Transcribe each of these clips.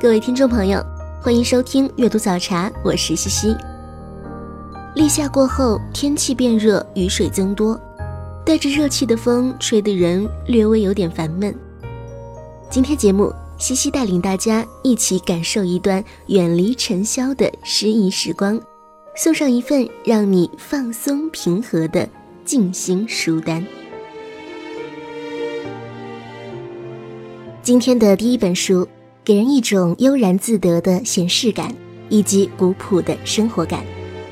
各位听众朋友，欢迎收听阅读早茶，我是西西。立夏过后，天气变热，雨水增多，带着热气的风吹得人略微有点烦闷。今天节目，西西带领大家一起感受一段远离尘嚣的诗意时光，送上一份让你放松平和的静心书单。今天的第一本书。给人一种悠然自得的闲适感，以及古朴的生活感。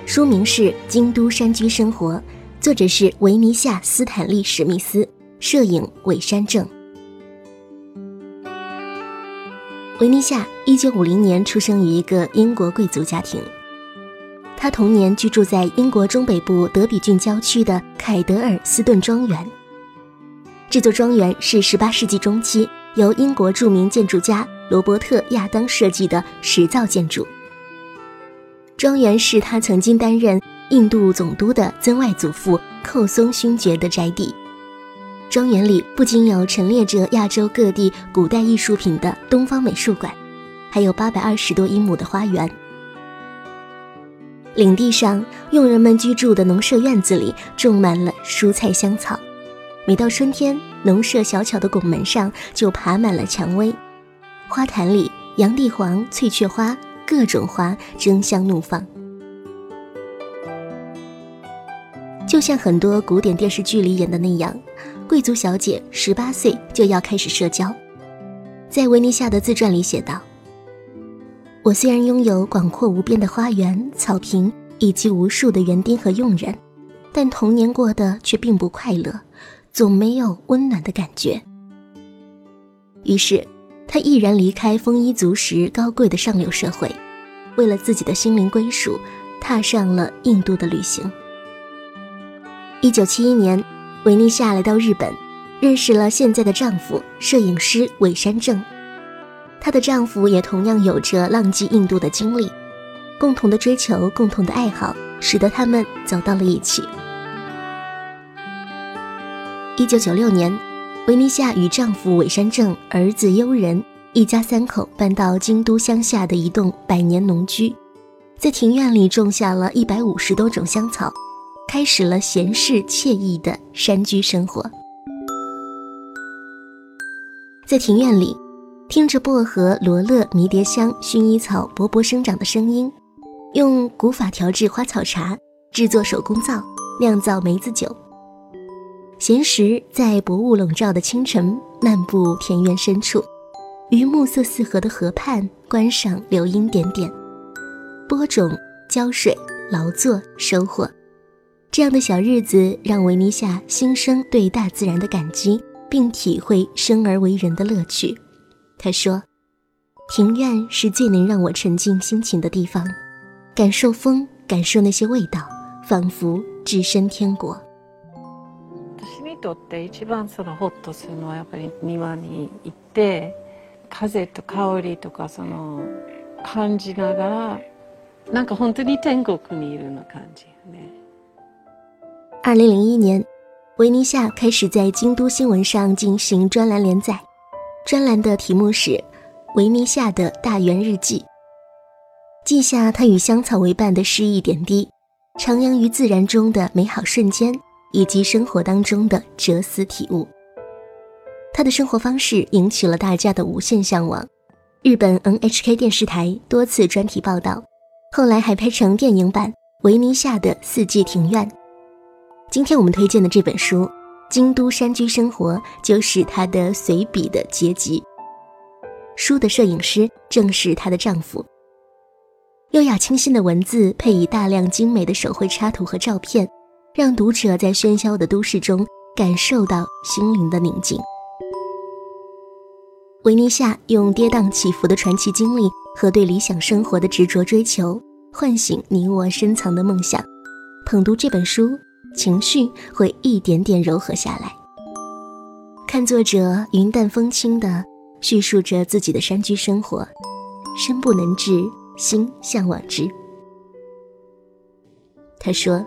书名是《京都山居生活》，作者是维尼夏·斯坦利·史密斯，摄影尾山正。维尼夏一九五零年出生于一个英国贵族家庭，他童年居住在英国中北部德比郡郊区的凯德尔斯顿庄园。这座庄园是十八世纪中期由英国著名建筑家。罗伯特·亚当设计的石造建筑。庄园是他曾经担任印度总督的曾外祖父寇松勋爵的宅邸。庄园里不仅有陈列着亚洲各地古代艺术品的东方美术馆，还有八百二十多英亩的花园。领地上，佣人们居住的农舍院子里种满了蔬菜香草。每到春天，农舍小巧的拱门上就爬满了蔷薇。花坛里，洋地黄、翠雀花，各种花争相怒放，就像很多古典电视剧里演的那样，贵族小姐十八岁就要开始社交。在维尼夏的自传里写道：“我虽然拥有广阔无边的花园、草坪以及无数的园丁和佣人，但童年过得却并不快乐，总没有温暖的感觉。”于是。他毅然离开丰衣足食、高贵的上流社会，为了自己的心灵归属，踏上了印度的旅行。一九七一年，维尼夏来到日本，认识了现在的丈夫摄影师尾山正。她的丈夫也同样有着浪迹印度的经历，共同的追求、共同的爱好，使得他们走到了一起。一九九六年。维尼夏与丈夫尾山正、儿子悠仁一家三口搬到京都乡下的一栋百年农居，在庭院里种下了一百五十多种香草，开始了闲适惬意的山居生活。在庭院里，听着薄荷、罗勒、迷迭香、薰衣草勃勃生长的声音，用古法调制花草茶，制作手工皂，酿造梅子酒。闲时在薄雾笼罩的清晨，漫步田园深处，于暮色四合的河畔观赏流莺点点，播种、浇水、劳作、收获，这样的小日子让维尼夏心生对大自然的感激，并体会生而为人的乐趣。他说：“庭院是最能让我沉浸心情的地方，感受风，感受那些味道，仿佛置身天国。”とって一番そのホッとするのはやっぱり庭に行って風と香りとかその感じながらなんか本当に天国にいるの感じね。二零零一年，维尼夏开始在京都新闻上进行专栏连载，专栏的题目是《维尼夏的大园日记》，记下他与香草为伴的诗意点滴，徜徉于自然中的美好瞬间。 以及生活当中的哲思体悟，他的生活方式引起了大家的无限向往。日本 NHK 电视台多次专题报道，后来还拍成电影版《维尼夏的四季庭院》。今天我们推荐的这本书《京都山居生活》就是他的随笔的结集。书的摄影师正是她的丈夫。优雅清新的文字配以大量精美的手绘插图和照片。让读者在喧嚣的都市中感受到心灵的宁静。维尼夏用跌宕起伏的传奇经历和对理想生活的执着追求，唤醒你我深藏的梦想。捧读这本书，情绪会一点点柔和下来。看作者云淡风轻地叙述着自己的山居生活，身不能至，心向往之。他说：“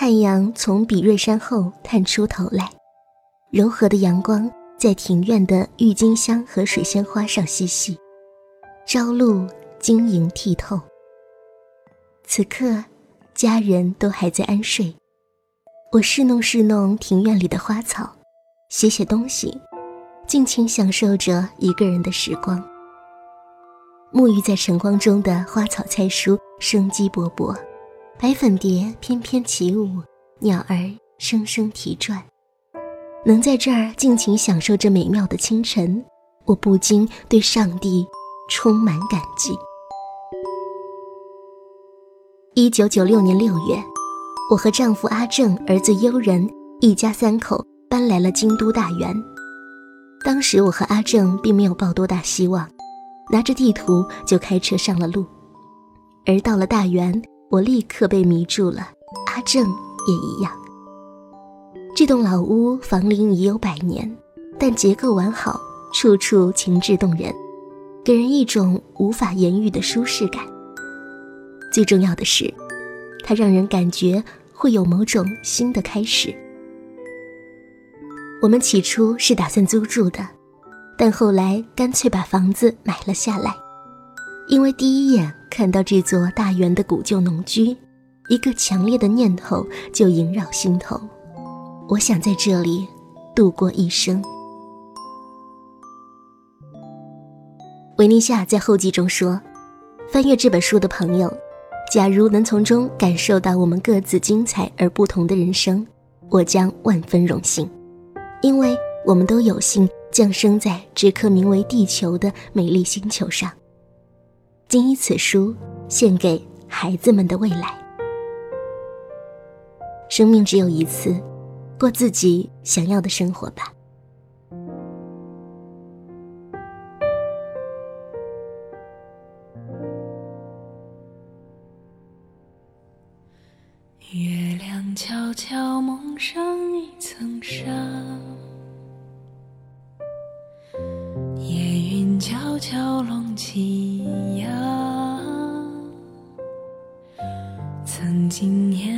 太阳从比瑞山后探出头来，柔和的阳光在庭院的郁金香和水仙花上嬉戏，朝露晶莹剔透。此刻，家人都还在安睡，我侍弄侍弄庭院里的花草，写写东西，尽情享受着一个人的时光。沐浴在晨光中的花草菜蔬生机勃勃。白粉蝶翩翩起舞，鸟儿声声啼啭。能在这儿尽情享受这美妙的清晨，我不禁对上帝充满感激。一九九六年六月，我和丈夫阿正、儿子悠仁一家三口搬来了京都大园。当时我和阿正并没有抱多大希望，拿着地图就开车上了路。而到了大园。我立刻被迷住了，阿正也一样。这栋老屋房龄已有百年，但结构完好，处处情致动人，给人一种无法言喻的舒适感。最重要的是，它让人感觉会有某种新的开始。我们起初是打算租住的，但后来干脆把房子买了下来。因为第一眼看到这座大园的古旧农居，一个强烈的念头就萦绕心头。我想在这里度过一生。维尼夏在后记中说：“翻阅这本书的朋友，假如能从中感受到我们各自精彩而不同的人生，我将万分荣幸，因为我们都有幸降生在这颗名为地球的美丽星球上。”谨以此书献给孩子们的未来。生命只有一次，过自己想要的生活吧。月亮悄悄蒙上一层纱，夜云悄悄拢起。呀今年。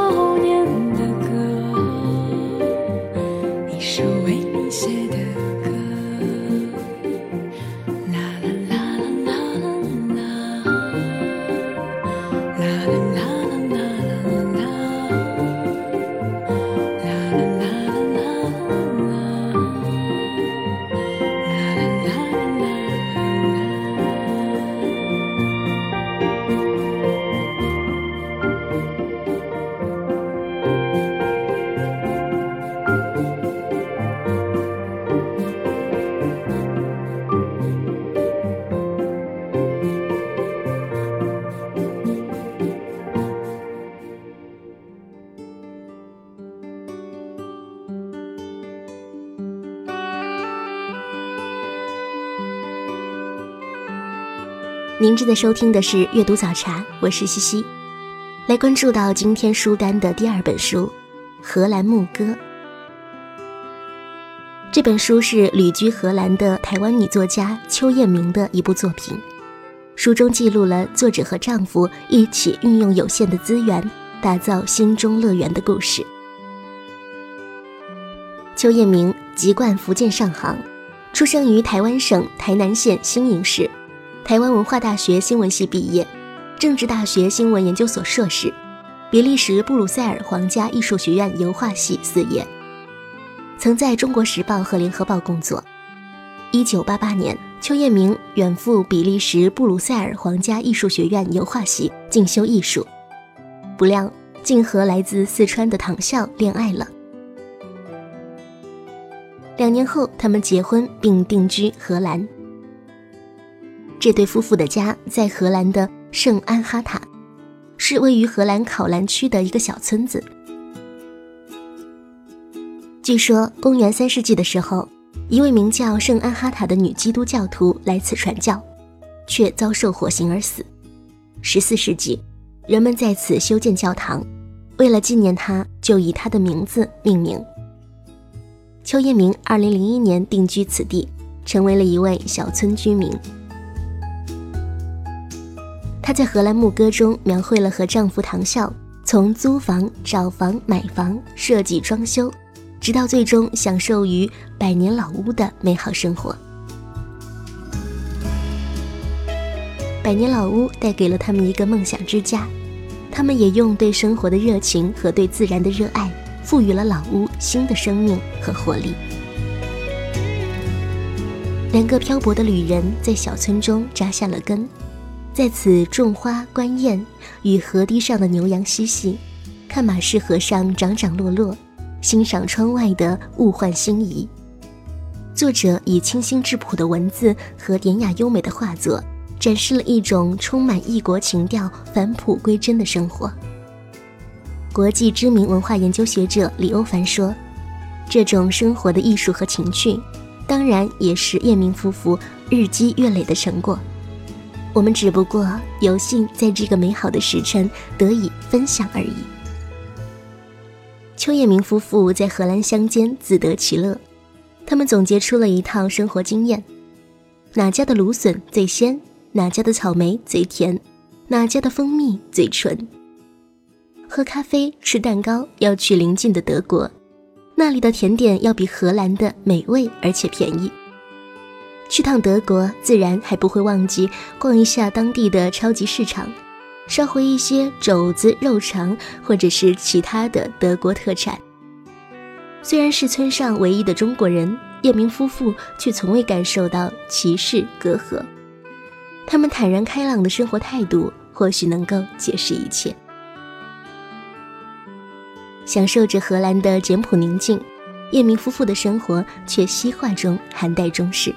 您正在收听的是阅读早茶，我是西西。来关注到今天书单的第二本书《荷兰牧歌》。这本书是旅居荷兰的台湾女作家邱燕明的一部作品。书中记录了作者和丈夫一起运用有限的资源，打造心中乐园的故事。邱燕明籍贯福建上杭，出生于台湾省台南县新营市。台湾文化大学新闻系毕业，政治大学新闻研究所硕士，比利时布鲁塞尔皇家艺术学院油画系四业，曾在中国时报和联合报工作。一九八八年，邱彦明远赴比利时布鲁塞尔皇家艺术学院油画系进修艺术，不料竟和来自四川的唐笑恋爱了。两年后，他们结婚并定居荷兰。这对夫妇的家在荷兰的圣安哈塔，是位于荷兰考兰区的一个小村子。据说，公元三世纪的时候，一位名叫圣安哈塔的女基督教徒来此传教，却遭受火刑而死。十四世纪，人们在此修建教堂，为了纪念她，就以她的名字命名。邱彦明二零零一年定居此地，成为了一位小村居民。她在《荷兰牧歌》中描绘了和丈夫唐笑从租房、找房、买房、设计装修，直到最终享受于百年老屋的美好生活。百年老屋带给了他们一个梦想之家，他们也用对生活的热情和对自然的热爱，赋予了老屋新的生命和活力。两个漂泊的旅人在小村中扎下了根。在此种花观燕，与河堤上的牛羊嬉戏，看马氏河上涨涨落落，欣赏窗外的物换星移。作者以清新质朴的文字和典雅优美的画作，展示了一种充满异国情调、返璞归真的生活。国际知名文化研究学者李欧凡说：“这种生活的艺术和情趣，当然也是叶明夫妇日积月累的成果。”我们只不过有幸在这个美好的时辰得以分享而已。邱彦明夫妇在荷兰乡间自得其乐，他们总结出了一套生活经验：哪家的芦笋最鲜，哪家的草莓最甜，哪家的蜂蜜最纯。喝咖啡、吃蛋糕要去邻近的德国，那里的甜点要比荷兰的美味而且便宜。去趟德国，自然还不会忘记逛一下当地的超级市场，捎回一些肘子、肉肠，或者是其他的德国特产。虽然是村上唯一的中国人，叶明夫妇却从未感受到歧视隔阂。他们坦然开朗的生活态度，或许能够解释一切。享受着荷兰的简朴宁静，叶明夫妇的生活却西化中含带中式。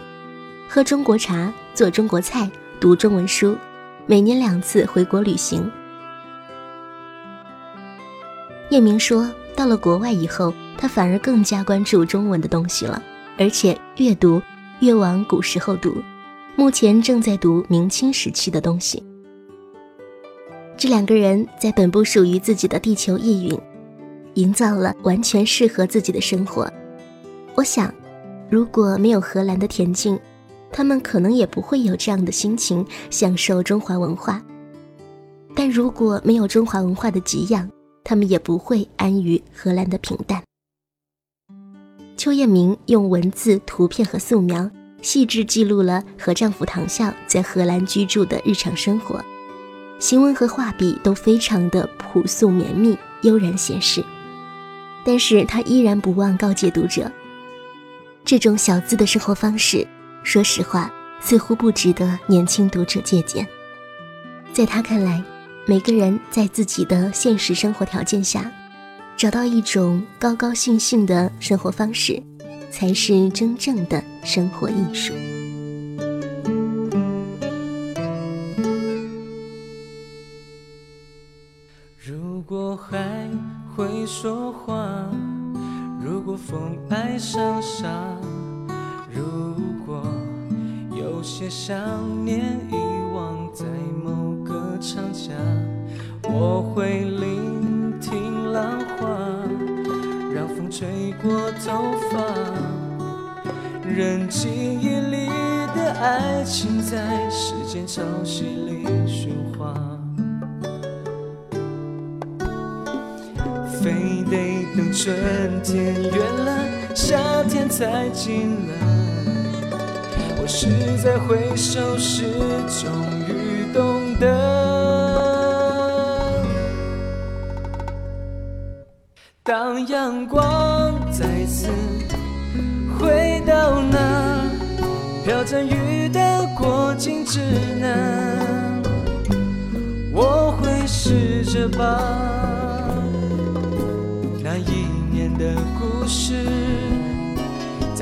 喝中国茶，做中国菜，读中文书，每年两次回国旅行。叶明说，到了国外以后，他反而更加关注中文的东西了，而且越读越往古时候读，目前正在读明清时期的东西。这两个人在本不属于自己的地球意蕴，营造了完全适合自己的生活。我想，如果没有荷兰的恬静，他们可能也不会有这样的心情享受中华文化。但如果没有中华文化的给养，他们也不会安于荷兰的平淡。邱彦明用文字、图片和素描，细致记录了何丈夫唐笑在荷兰居住的日常生活。行文和画笔都非常的朴素绵密、悠然闲适，但是他依然不忘告诫读者：这种小资的生活方式，说实话，似乎不值得年轻读者借鉴。在他看来，每个人在自己的现实生活条件下，找到一种高高兴兴的生活方式，才是真正的生活艺术。如果还会说话。如果风爱上沙，如果些想念遗忘在某个长假，我会聆听浪花，让风吹过头发，任记忆里的爱情在时间潮汐里循环。非得等春天远了，夏天才近了。我是在回首时终于懂得，当阳光再次回到那飘着雨的过境之南，我会试着把。那一年的故事，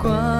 光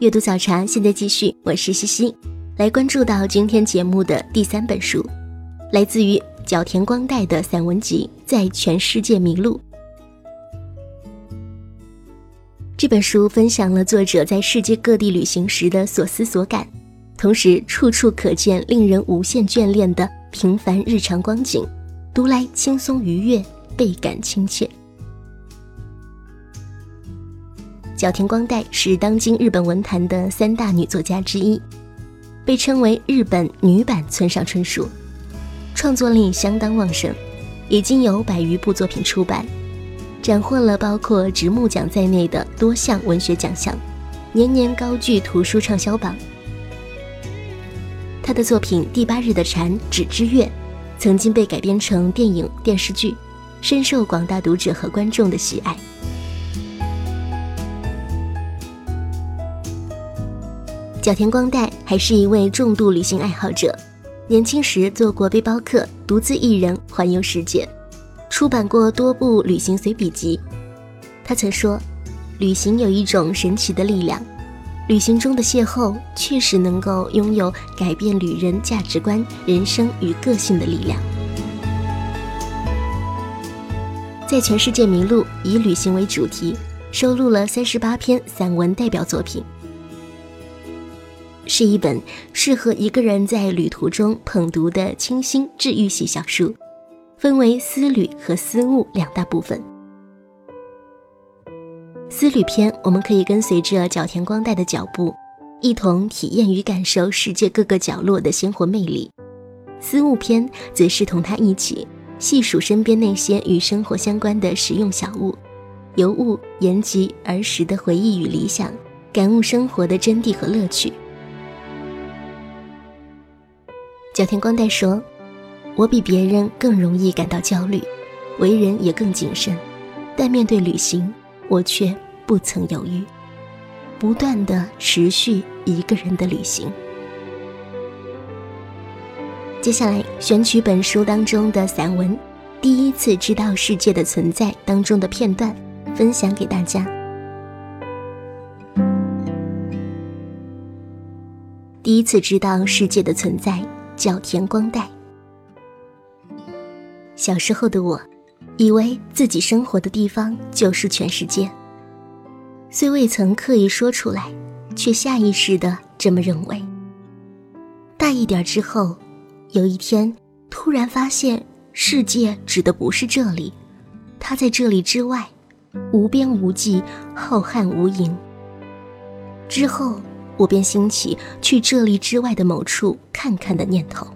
阅读早茶现在继续，我是西西，来关注到今天节目的第三本书，来自于角田光代的散文集《在全世界迷路》。这本书分享了作者在世界各地旅行时的所思所感，同时处处可见令人无限眷恋的平凡日常光景，读来轻松愉悦，倍感亲切。角田光代是当今日本文坛的三大女作家之一，被称为日本女版村上春树，创作力相当旺盛，已经有百余部作品出版，斩获了包括直木奖在内的多项文学奖项，年年高居图书畅销榜。她的作品《第八日的蝉》《纸之月》，曾经被改编成电影、电视剧，深受广大读者和观众的喜爱。角田光代还是一位重度旅行爱好者，年轻时做过背包客，独自一人环游世界，出版过多部旅行随笔集。他曾说：“旅行有一种神奇的力量，旅行中的邂逅确实能够拥有改变旅人价值观、人生与个性的力量。”在全世界迷路，以旅行为主题，收录了三十八篇散文代表作品。是一本适合一个人在旅途中捧读的清新治愈系小书，分为思旅和思悟两大部分。思旅篇，我们可以跟随着角田光代的脚步，一同体验与感受世界各个角落的鲜活魅力；思悟篇，则是同他一起细数身边那些与生活相关的实用小物，由物言及儿时的回忆与理想，感悟生活的真谛和乐趣。角田光代说：“我比别人更容易感到焦虑，为人也更谨慎，但面对旅行，我却不曾犹豫，不断的持续一个人的旅行。”接下来选取本书当中的散文《第一次知道世界的存在》当中的片段，分享给大家。第一次知道世界的存在。角田光代。小时候的我，以为自己生活的地方就是全世界，虽未曾刻意说出来，却下意识的这么认为。大一点之后，有一天突然发现，世界指的不是这里，它在这里之外，无边无际，浩瀚无垠。之后。我便兴起去这里之外的某处看看的念头。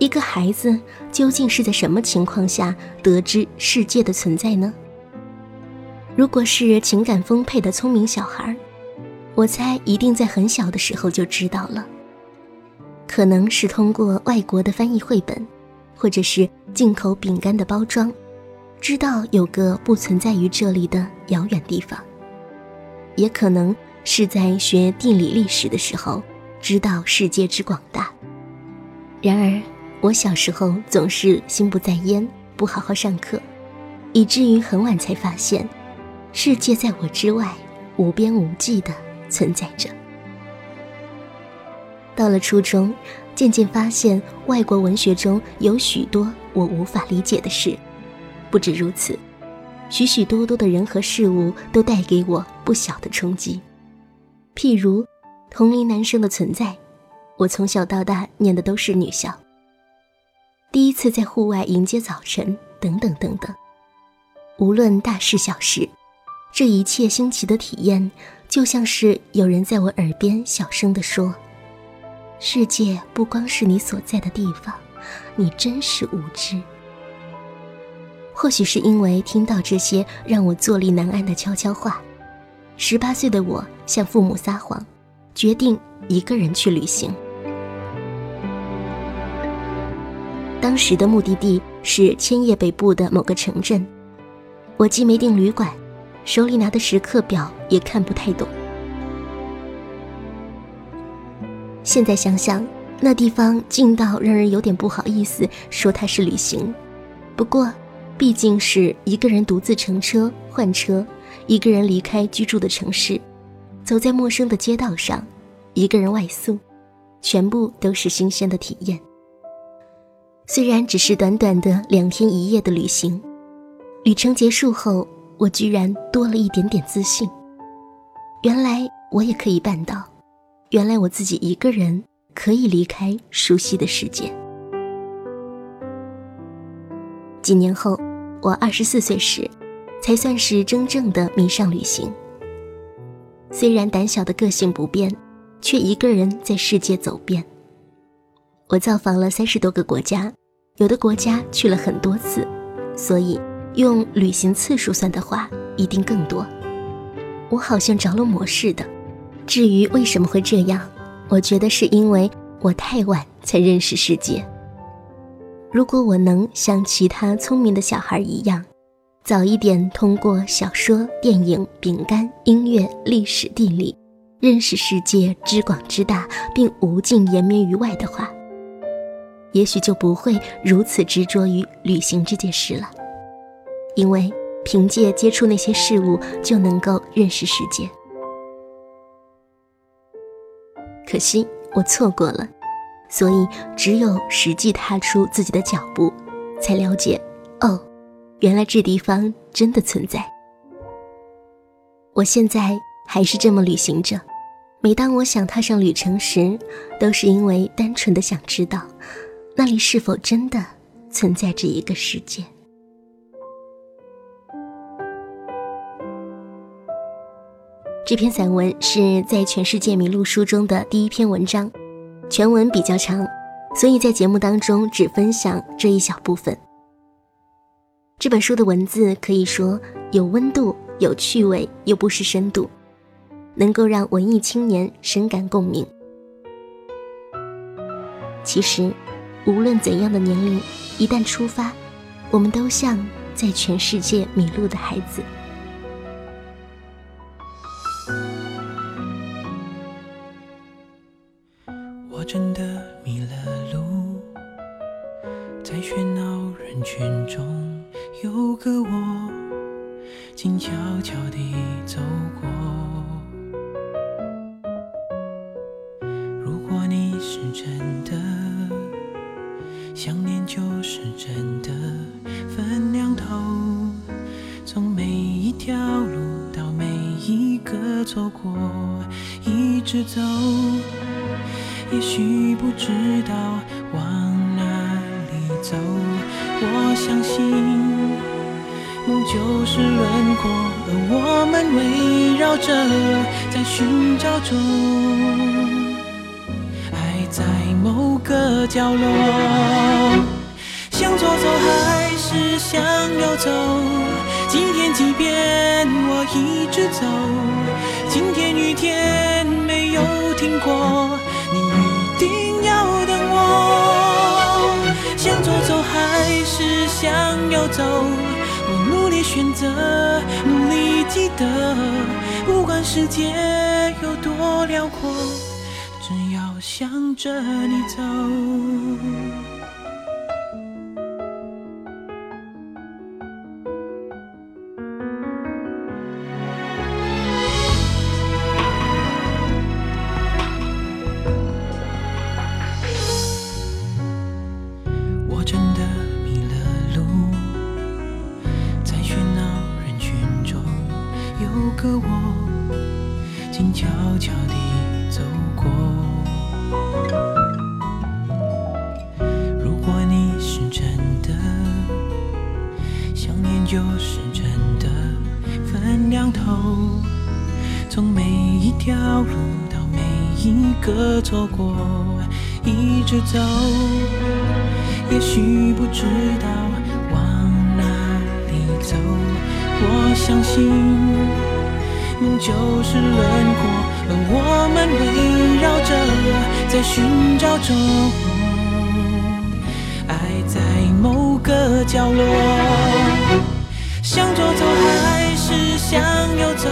一个孩子究竟是在什么情况下得知世界的存在呢？如果是情感丰沛的聪明小孩，我猜一定在很小的时候就知道了。可能是通过外国的翻译绘本，或者是进口饼干的包装，知道有个不存在于这里的遥远地方。也可能。是在学地理历史的时候，知道世界之广大。然而，我小时候总是心不在焉，不好好上课，以至于很晚才发现，世界在我之外，无边无际的存在着。到了初中，渐渐发现外国文学中有许多我无法理解的事。不止如此，许许多多的人和事物都带给我不小的冲击。譬如，同龄男生的存在，我从小到大念的都是女校。第一次在户外迎接早晨，等等等等。无论大事小事，这一切新奇的体验，就像是有人在我耳边小声地说：“世界不光是你所在的地方，你真是无知。”或许是因为听到这些让我坐立难安的悄悄话。十八岁的我向父母撒谎，决定一个人去旅行。当时的目的地是千叶北部的某个城镇，我既没订旅馆，手里拿的时刻表也看不太懂。现在想想，那地方近到让人有点不好意思说它是旅行。不过，毕竟是一个人独自乘车换车。一个人离开居住的城市，走在陌生的街道上，一个人外宿，全部都是新鲜的体验。虽然只是短短的两天一夜的旅行，旅程结束后，我居然多了一点点自信。原来我也可以办到，原来我自己一个人可以离开熟悉的世界。几年后，我二十四岁时，才算是真正的迷上旅行。虽然胆小的个性不变，却一个人在世界走遍。我造访了三十多个国家，有的国家去了很多次，所以用旅行次数算的话，一定更多。我好像着了魔似的。至于为什么会这样，我觉得是因为我太晚才认识世界。如果我能像其他聪明的小孩一样，早一点通过小说、电影、饼干、音乐、历史、地理，认识世界之广之大，并无尽延绵于外的话，也许就不会如此执着于旅行这件事了。因为凭借接触那些事物，就能够认识世界。可惜我错过了，所以只有实际踏出自己的脚步，才了解，哦。原来这地方真的存在。我现在还是这么旅行着，每当我想踏上旅程时，都是因为单纯的想知道，那里是否真的存在着一个世界。这篇散文是在全世界迷路书中的第一篇文章，全文比较长，所以在节目当中只分享这一小部分。这本书的文字可以说有温度、有趣味，又不失深度，能够让文艺青年深感共鸣。其实，无论怎样的年龄，一旦出发，我们都像在全世界迷路的孩子。就是轮廓，而我们围绕着，在寻找中，爱在某个角落。向左走还是向右走？今天即便我一直走，今天雨天没有停过，你一定要等我。向左走还是向右走？努力选择，努力记得，不管世界有多辽阔，只要向着你走。个错过，一直走，也许不知道往哪里走。我相信梦就是轮廓，而我们围绕着，在寻找中，爱在某个角落。向左走还是向右走？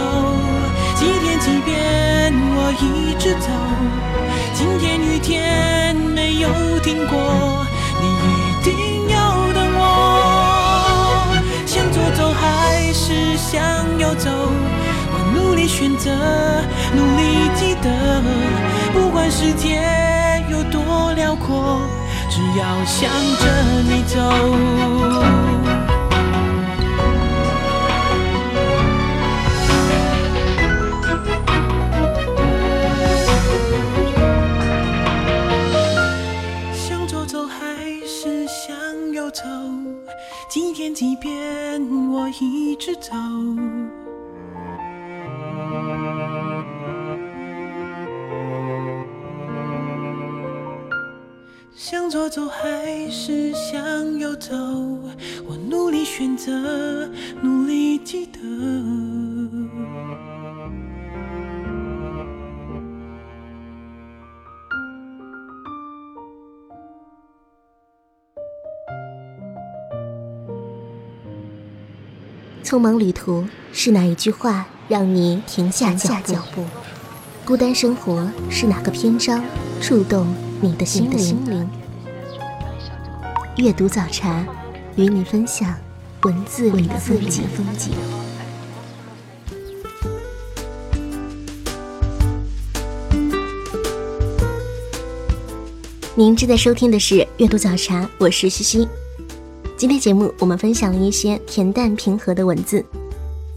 一天即便我一直走，今天雨天没有停过，你一定要等我。向左走还是向右走？我努。力选择，努力记得，不管世界有多辽阔，只要向着你走。即便我一直走。向左走还是向右走？我努力选择，努力记得。匆忙旅途是哪一句话让你停下脚步？孤单生活是哪个篇章触动你的心灵？阅读早茶，与你分享文字里的风景。您正在收听的是阅读早茶，我是西西。今天节目我们分享了一些恬淡平和的文字，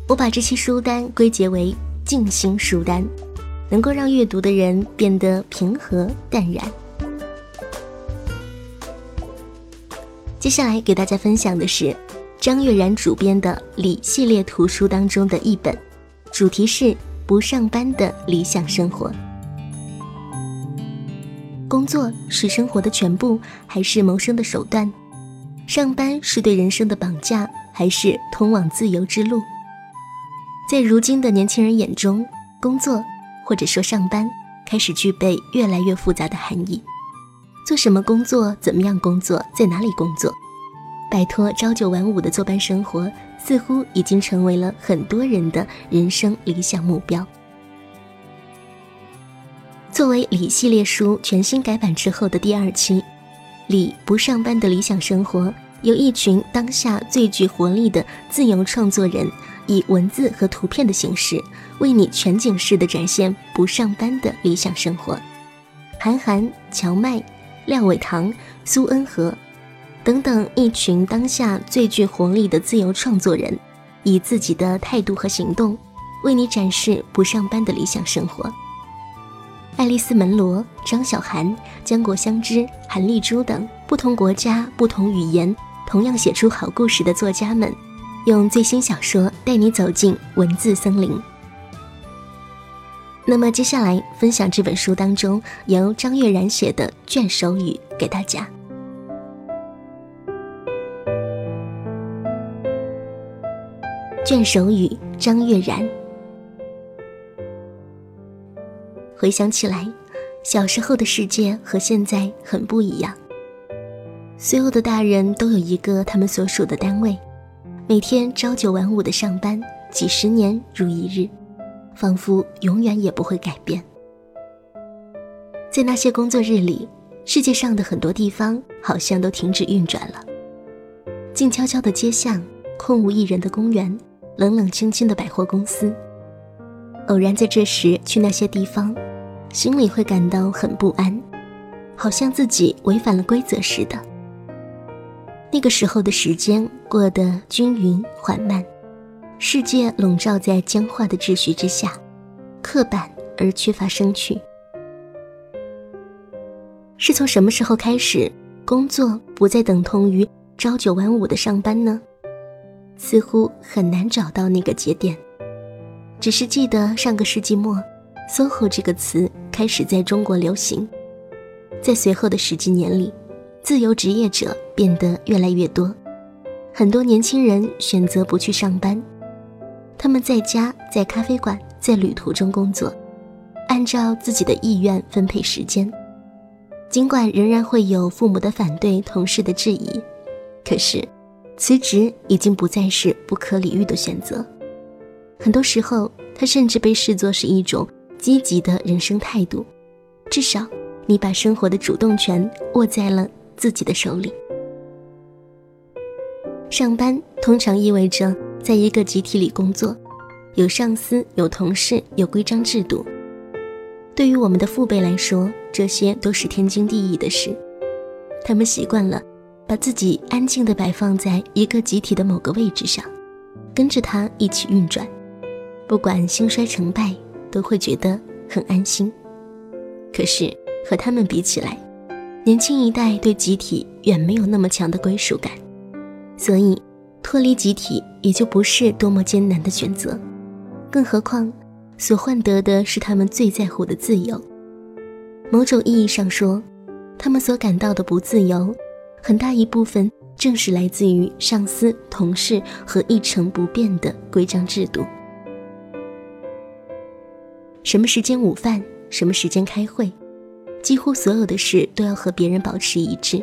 我把这期书单归结为静心书单，能够让阅读的人变得平和淡然。接下来给大家分享的是张悦然主编的《礼》系列图书当中的一本，主题是不上班的理想生活。工作是生活的全部，还是谋生的手段？上班是对人生的绑架，还是通往自由之路？在如今的年轻人眼中，工作或者说上班开始具备越来越复杂的含义。做什么工作？怎么样工作？在哪里工作？摆脱朝九晚五的坐班生活，似乎已经成为了很多人的人生理想目标。作为李系列书全新改版之后的第二期，里不上班的理想生活，由一群当下最具活力的自由创作人，以文字和图片的形式，为你全景式的展现不上班的理想生活。韩寒、荞麦、廖伟棠、苏恩和等等一群当下最具活力的自由创作人，以自己的态度和行动，为你展示不上班的理想生活。爱丽丝·门罗、张小涵、江国香织、韩丽珠等不同国家、不同语言，同样写出好故事的作家们，用最新小说带你走进文字森林。那么接下来分享这本书当中由张悦然写的卷首语给大家。卷首语，张悦然。回想起来，小时候的世界和现在很不一样。所有的大人都有一个他们所属的单位，每天朝九晚五的上班，几十年如一日，仿佛永远也不会改变。在那些工作日里，世界上的很多地方好像都停止运转了。静悄悄的街巷，空无一人的公园，冷冷清清的百货公司。偶然在这时去那些地方，心里会感到很不安，好像自己违反了规则似的。那个时候的时间过得均匀缓慢，世界笼罩在僵化的秩序之下，刻板而缺乏生趣。是从什么时候开始，工作不再等同于朝九晚五的上班呢？似乎很难找到那个节点。只是记得上个世纪末，“SOHO” 这个词开始在中国流行，在随后的十几年里，自由职业者变得越来越多，很多年轻人选择不去上班，他们在家、在咖啡馆、在旅途中工作，按照自己的意愿分配时间。尽管仍然会有父母的反对、同事的质疑，可是辞职已经不再是不可理喻的选择。很多时候，它甚至被视作是一种积极的人生态度。至少，你把生活的主动权握在了自己的手里。上班通常意味着在一个集体里工作，有上司，有同事，有规章制度。对于我们的父辈来说，这些都是天经地义的事。他们习惯了把自己安静地摆放在一个集体的某个位置上，跟着它一起运转，不管兴衰成败，都会觉得很安心。可是和他们比起来，年轻一代对集体远没有那么强的归属感，所以。脱离集体也就不是多么艰难的选择，更何况所换得的是他们最在乎的自由。某种意义上说，他们所感到的不自由，很大一部分正是来自于上司、同事和一成不变的规章制度。什么时间午饭，什么时间开会，几乎所有的事都要和别人保持一致，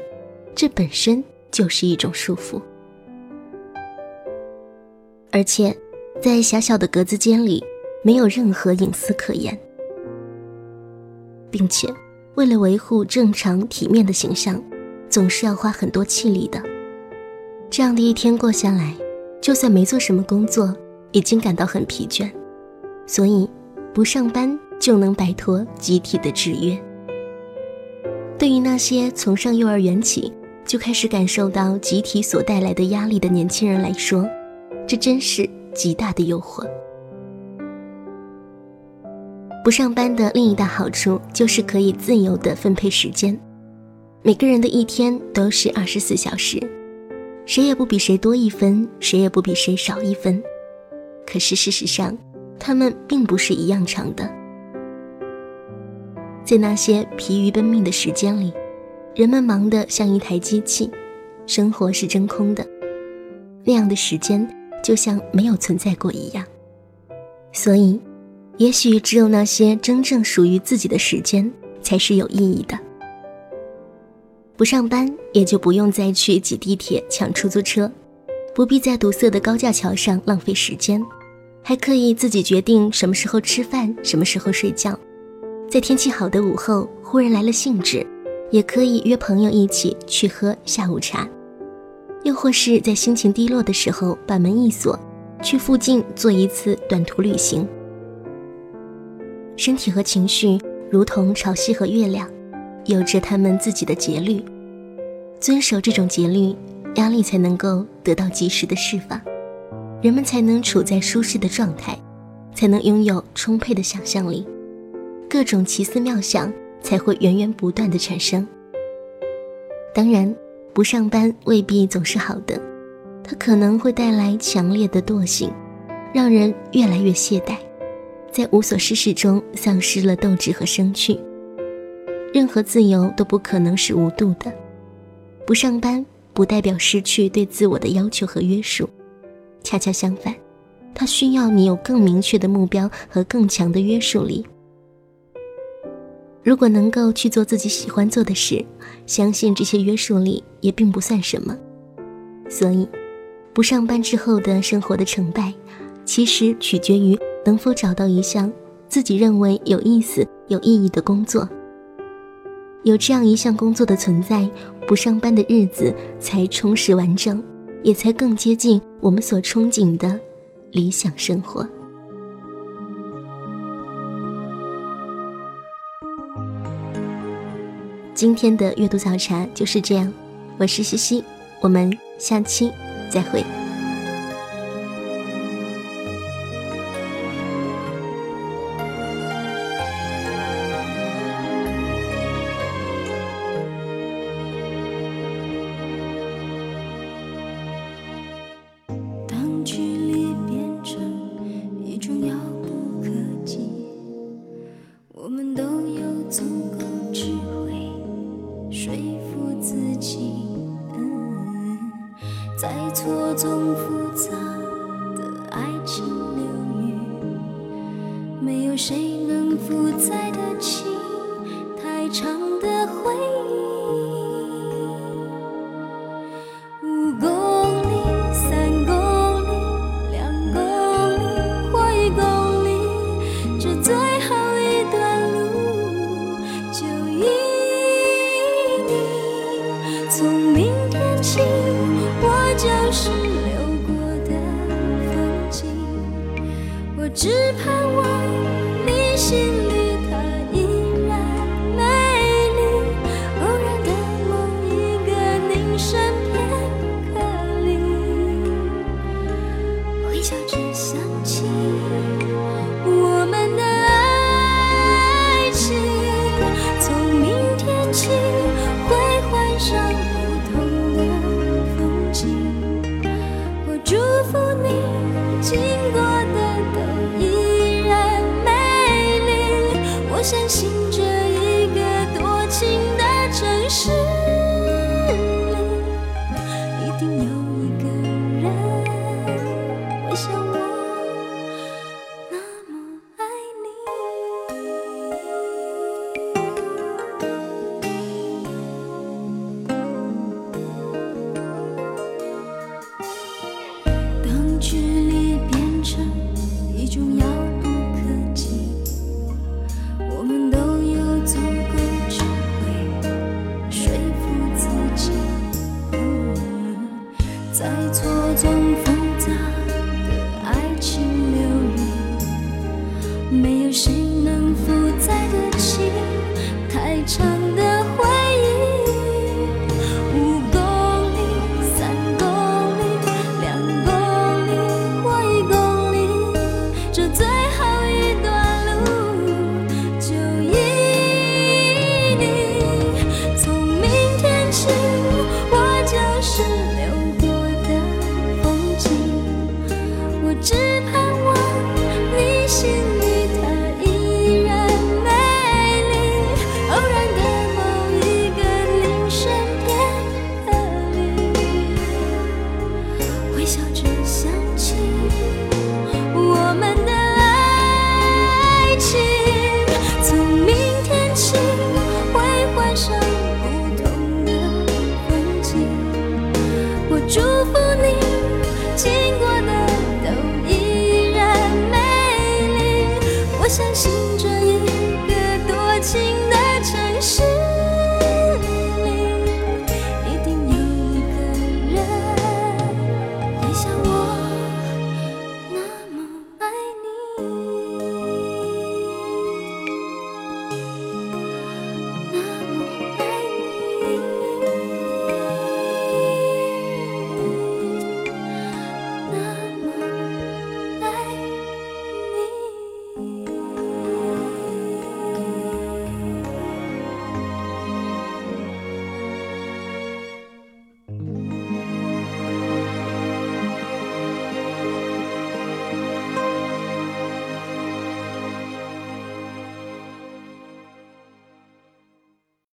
这本身就是一种束缚。而且，在狭小的格子间里，没有任何隐私可言，并且，为了维护正常体面的形象，总是要花很多气力的。这样的一天过下来，就算没做什么工作，已经感到很疲倦，所以，不上班就能摆脱集体的制约。对于那些从上幼儿园起就开始感受到集体所带来的压力的年轻人来说，这真是极大的诱惑。不上班的另一大好处就是可以自由的分配时间。每个人的一天都是二十四小时，谁也不比谁多一分，谁也不比谁少一分。可是事实上，他们并不是一样长的。在那些疲于奔命的时间里，人们忙得像一台机器，生活是真空的。那样的时间。就像没有存在过一样，所以，也许只有那些真正属于自己的时间才是有意义的。不上班，也就不用再去挤地铁、抢出租车，不必在堵塞的高架桥上浪费时间，还可以自己决定什么时候吃饭、什么时候睡觉。在天气好的午后，忽然来了兴致，也可以约朋友一起去喝下午茶。又或是在心情低落的时候，把门一锁，去附近做一次短途旅行。身体和情绪如同潮汐和月亮，有着他们自己的节律。遵守这种节律，压力才能够得到及时的释放，人们才能处在舒适的状态，才能拥有充沛的想象力，各种奇思妙想才会源源不断的产生。当然。不上班未必总是好的，它可能会带来强烈的惰性，让人越来越懈怠，在无所事事中丧失了斗志和生趣。任何自由都不可能是无度的，不上班不代表失去对自我的要求和约束，恰恰相反，它需要你有更明确的目标和更强的约束力。如果能够去做自己喜欢做的事，相信这些约束力也并不算什么。所以，不上班之后的生活的成败，其实取决于能否找到一项自己认为有意思、有意义的工作。有这样一项工作的存在，不上班的日子才充实完整，也才更接近我们所憧憬的理想生活。今天的阅读早茶就是这样，我是西西，我们下期再会。只怕